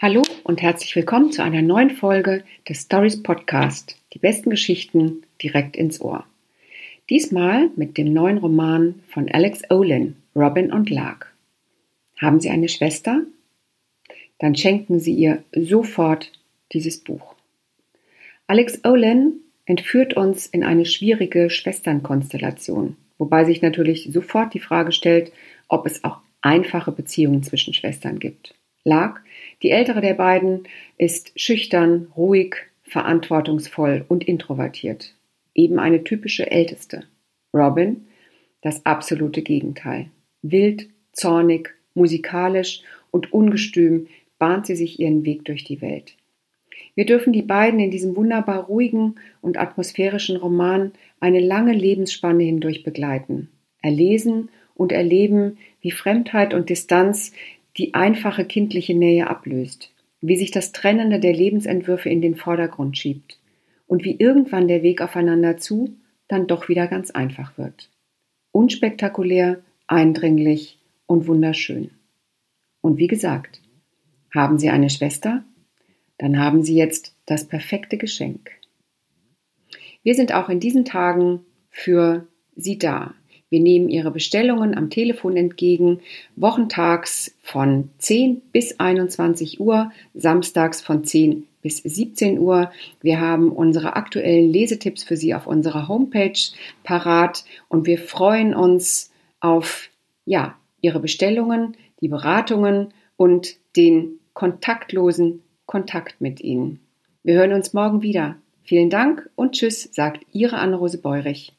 Hallo und herzlich willkommen zu einer neuen Folge des Stories Podcast. Die besten Geschichten direkt ins Ohr. Diesmal mit dem neuen Roman von Alex Olin, Robin und Lark. Haben Sie eine Schwester? Dann schenken Sie ihr sofort dieses Buch. Alex Olin entführt uns in eine schwierige Schwesternkonstellation, wobei sich natürlich sofort die Frage stellt, ob es auch einfache Beziehungen zwischen Schwestern gibt. Lark, die ältere der beiden, ist schüchtern, ruhig, verantwortungsvoll und introvertiert. Eben eine typische Älteste. Robin, das absolute Gegenteil. Wild, zornig, musikalisch und ungestüm bahnt sie sich ihren Weg durch die Welt. Wir dürfen die beiden in diesem wunderbar ruhigen und atmosphärischen Roman eine lange Lebensspanne hindurch begleiten, erlesen und erleben, wie Fremdheit und Distanz die einfache kindliche Nähe ablöst, wie sich das Trennende der Lebensentwürfe in den Vordergrund schiebt und wie irgendwann der Weg aufeinander zu dann doch wieder ganz einfach wird. Unspektakulär, eindringlich und wunderschön. Und wie gesagt, haben Sie eine Schwester? Dann haben Sie jetzt das perfekte Geschenk. Wir sind auch in diesen Tagen für Sie da. Wir nehmen Ihre Bestellungen am Telefon entgegen, wochentags von 10 bis 21 Uhr, samstags von 10 bis 17 Uhr. Wir haben unsere aktuellen Lesetipps für Sie auf unserer Homepage parat und wir freuen uns auf ja, Ihre Bestellungen, die Beratungen und den kontaktlosen Kontakt mit Ihnen. Wir hören uns morgen wieder. Vielen Dank und Tschüss, sagt Ihre Anne-Rose Beurich.